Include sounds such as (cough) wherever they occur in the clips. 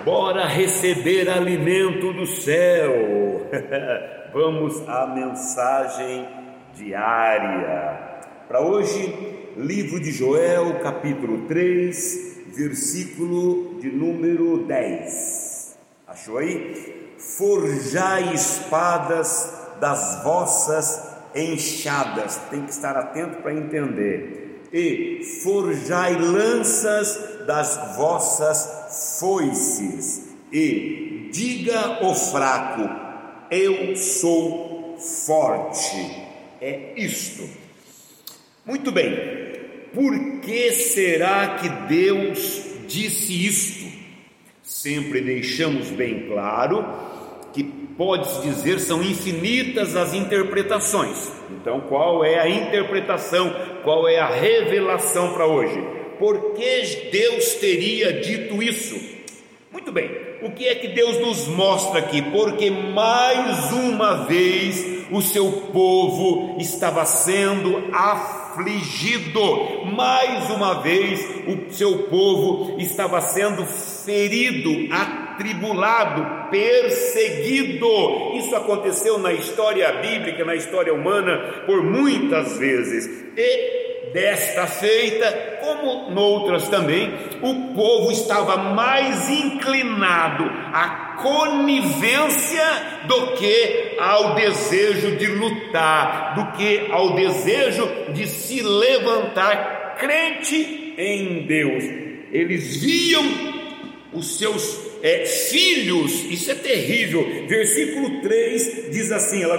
Bora receber alimento do céu. (laughs) Vamos à mensagem diária. Para hoje, livro de Joel, capítulo 3, versículo de número 10. Achou aí? Forjai espadas das vossas enxadas. Tem que estar atento para entender. E forjai lanças das vossas foices. E diga o fraco: Eu sou forte. É isto. Muito bem. Por que será que Deus disse isto? Sempre deixamos bem claro que pode-se dizer são infinitas as interpretações. Então, qual é a interpretação? Qual é a revelação para hoje? Por que Deus teria dito isso? Muito bem, o que é que Deus nos mostra aqui? Porque mais uma vez o seu povo estava sendo afligido, mais uma vez o seu povo estava sendo ferido, atribulado, perseguido. Isso aconteceu na história bíblica, na história humana, por muitas vezes. E Desta feita, como noutras também, o povo estava mais inclinado à conivência do que ao desejo de lutar, do que ao desejo de se levantar crente em Deus. Eles viam os seus é, filhos, isso é terrível. Versículo 3 diz assim: ela,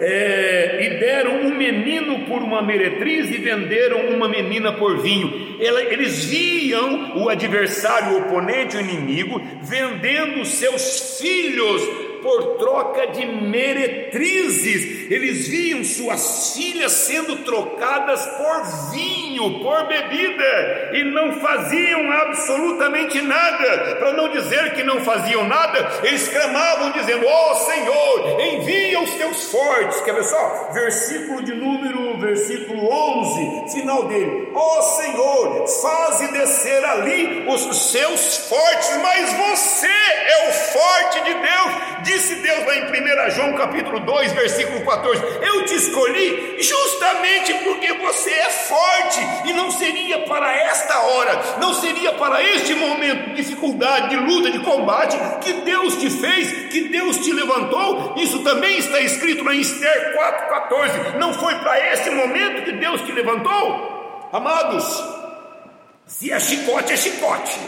é, e deram um menino por uma meretriz e venderam uma menina por vinho. Ela, eles viam o adversário, o oponente, o inimigo, vendendo seus filhos por troca de meretrizes. Eles viam suas filhas sendo trocadas por vinho, por bebida, e não faziam absolutamente nada. Para não dizer que não faziam nada, eles clamavam dizendo: Ó oh, Senhor, envia os teus fortes. Quer ver só? Versículo de número, versículo 11, final dele: Ó oh, Senhor, faze descer ali os seus fortes, mas você é o forte de Deus Disse Deus lá em 1 João capítulo 2, versículo 14: Eu te escolhi justamente porque você é forte, e não seria para esta hora, não seria para este momento de dificuldade, de luta, de combate, que Deus te fez, que Deus te levantou. Isso também está escrito em Esther 4,14. Não foi para esse momento que Deus te levantou? Amados, se é chicote, é chicote.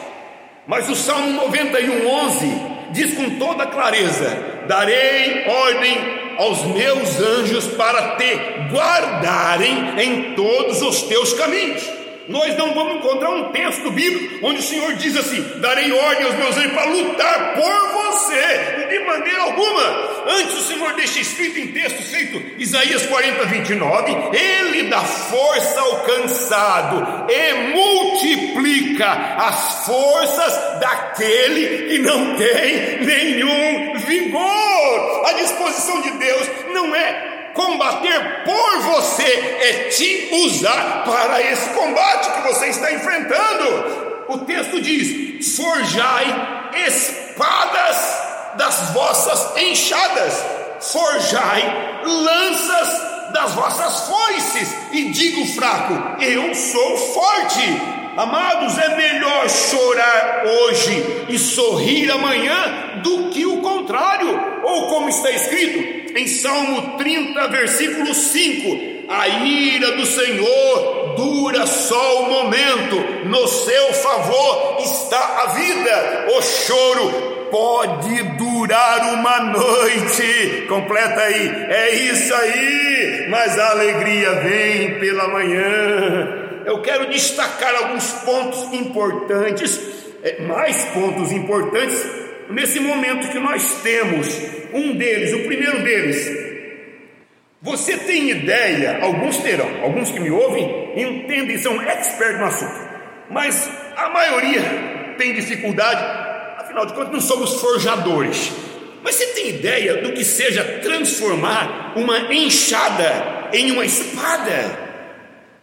Mas o Salmo 91, 11 diz com toda clareza: darei ordem aos meus anjos para te guardarem em todos os teus caminhos nós não vamos encontrar um texto bíblico onde o Senhor diz assim: darei ordem aos meus anjos para lutar por você, de maneira alguma. Antes o Senhor deixa escrito em texto feito Isaías 40, 29, Ele dá força ao cansado e multiplica as forças daquele que não tem nenhum vigor. A disposição de Deus não é combater por você, é te usar para esse combate que você está enfrentando. O texto diz: forjai espadas das vossas enxadas, forjai lanças das vossas foices, e digo fraco: eu sou forte. Amados, é melhor chorar hoje e sorrir amanhã do que o contrário, ou como está escrito, em Salmo 30, versículo 5: A ira do Senhor dura só o momento, no seu favor está a vida, o choro pode durar uma noite. Completa aí, é isso aí, mas a alegria vem pela manhã. Eu quero destacar alguns pontos importantes, é, mais pontos importantes nesse momento que nós temos, um deles, o primeiro deles, você tem ideia, alguns terão, alguns que me ouvem entendem, são expertos no assunto, mas a maioria tem dificuldade, afinal de contas, não somos forjadores. Mas você tem ideia do que seja transformar uma enxada em uma espada?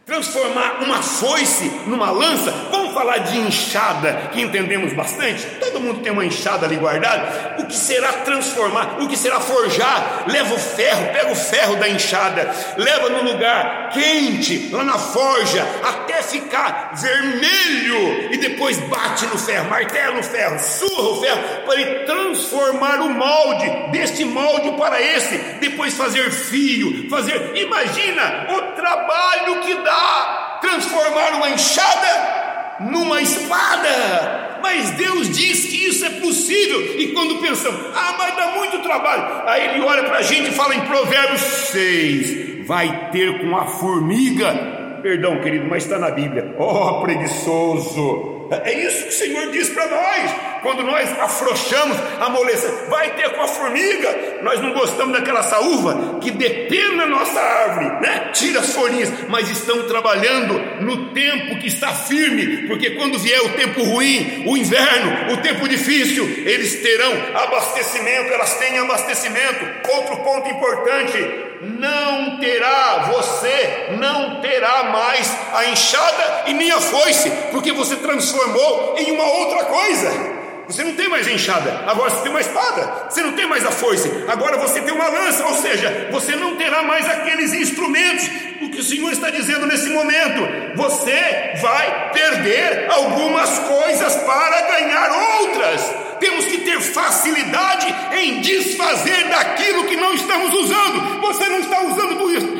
Transformar uma foice numa lança? Falar de enxada, que entendemos bastante. Todo mundo tem uma enxada ali guardada. O que será transformar? O que será forjar? Leva o ferro, pega o ferro da enxada, leva no lugar quente, lá na forja, até ficar vermelho e depois bate no ferro, martela no ferro, surra o ferro para ele transformar o molde deste molde para esse, depois fazer fio, fazer. Imagina o trabalho que dá transformar uma enxada numa espada. Mas Deus diz que isso é possível. E quando pensamos, ah, mas dá muito trabalho. Aí ele olha para a gente e fala em Provérbios 6: vai ter com a formiga. Perdão, querido, mas está na Bíblia. Oh, preguiçoso é isso que o Senhor diz para nós. Quando nós afrouxamos, amolecemos, vai ter com a formiga. Nós não gostamos daquela saúva que depena a nossa árvore, né? Tira as folhinhas, mas estão trabalhando no tempo que está firme, porque quando vier o tempo ruim, o inverno, o tempo difícil, eles terão abastecimento, elas têm abastecimento. Outro ponto importante: não terá, você não terá mais a enxada e nem a foice, porque você transformou em uma outra coisa. Você não tem mais enxada, agora você tem uma espada. Você não tem mais a foice, agora você tem uma lança. Ou seja, você não terá mais aqueles instrumentos. O que o Senhor está dizendo nesse momento, você vai perder algumas coisas para ganhar outras temos que ter facilidade em desfazer daquilo que não estamos usando. Você não está usando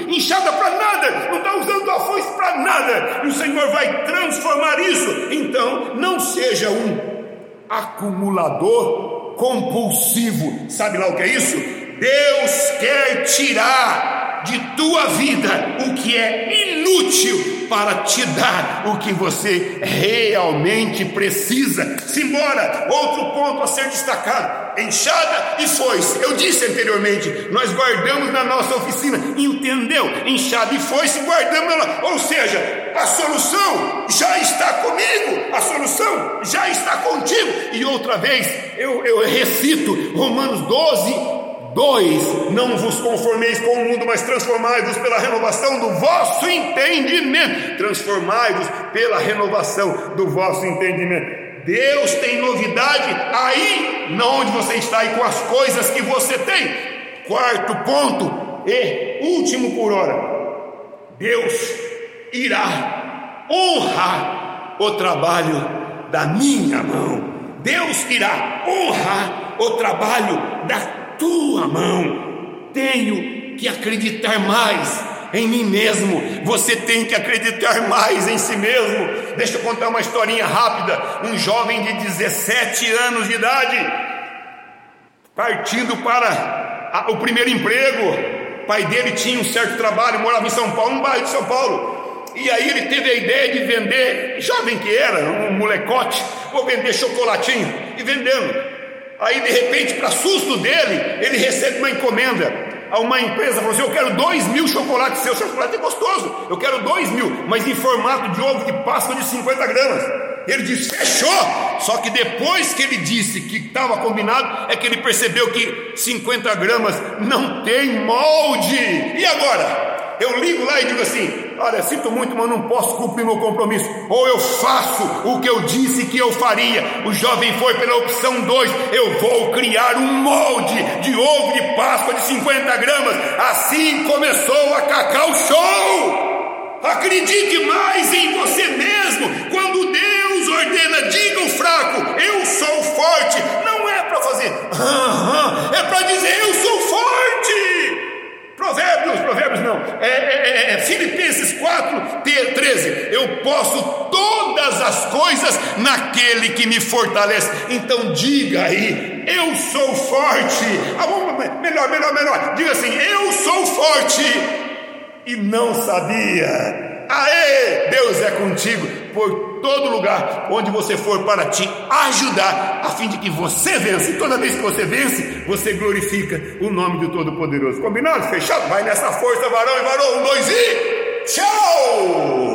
enxada para nada, não está usando a foice para nada, e o Senhor vai transformar isso. Então, não seja um acumulador compulsivo. Sabe lá o que é isso? Deus quer tirar de tua vida o que é inútil para te dar o que você realmente precisa. Simbora, outro ponto a ser destacado: enxada e foice. Eu disse anteriormente, nós guardamos na nossa oficina, entendeu? Enxada e foice, guardamos ela. Ou seja, a solução já está comigo, a solução já está contigo. E outra vez, eu, eu recito Romanos 12, 2: Não vos conformeis com o mundo, mas transformai-vos pela renovação do vosso entendimento. Transformai-vos pela renovação do vosso entendimento. Deus tem novidade aí, não onde você está e com as coisas que você tem. Quarto ponto e último por hora. Deus irá honrar o trabalho da minha mão. Deus irá honrar o trabalho da tua mão. Tenho que acreditar mais em mim mesmo. Você tem que acreditar mais em si mesmo. Deixa eu contar uma historinha rápida. Um jovem de 17 anos de idade, partindo para o primeiro emprego. O pai dele tinha um certo trabalho, morava em São Paulo, no bairro de São Paulo. E aí ele teve a ideia de vender, jovem que era, um molecote, vou vender chocolatinho e vendendo. Aí de repente, para susto dele, ele recebe uma encomenda. A uma empresa falou assim: Eu quero dois mil chocolates seu chocolate é gostoso, eu quero dois mil, mas em formato de ovo de Páscoa de 50 gramas. Ele disse: Fechou! Só que depois que ele disse que estava combinado, é que ele percebeu que 50 gramas não tem molde. E agora? Eu ligo lá e digo assim: Olha, sinto muito, mas não posso cumprir meu compromisso. Ou eu faço o que eu disse que eu faria. O jovem foi pela opção 2: Eu vou criar um molde de ovo de Páscoa de 50 gramas. Assim começou a Cacau Show. Acredite mais em você mesmo. Quando Deus ordena, diga o fraco: Eu sou forte. Não é para fazer, é para dizer: Eu sou forte. Provérbios, provérbios não, é, é, é, é Filipenses 4, 13. Eu posso todas as coisas naquele que me fortalece. Então diga aí, eu sou forte. Ah, melhor, melhor, melhor. Diga assim, eu sou forte e não sabia. Aê, Deus é contigo por todo lugar onde você for para te ajudar, a fim de que você vença. E toda vez que você vence, você glorifica o nome do Todo-Poderoso. Combinado? Fechado? Vai nessa força, varão e varão. Um, dois e tchau!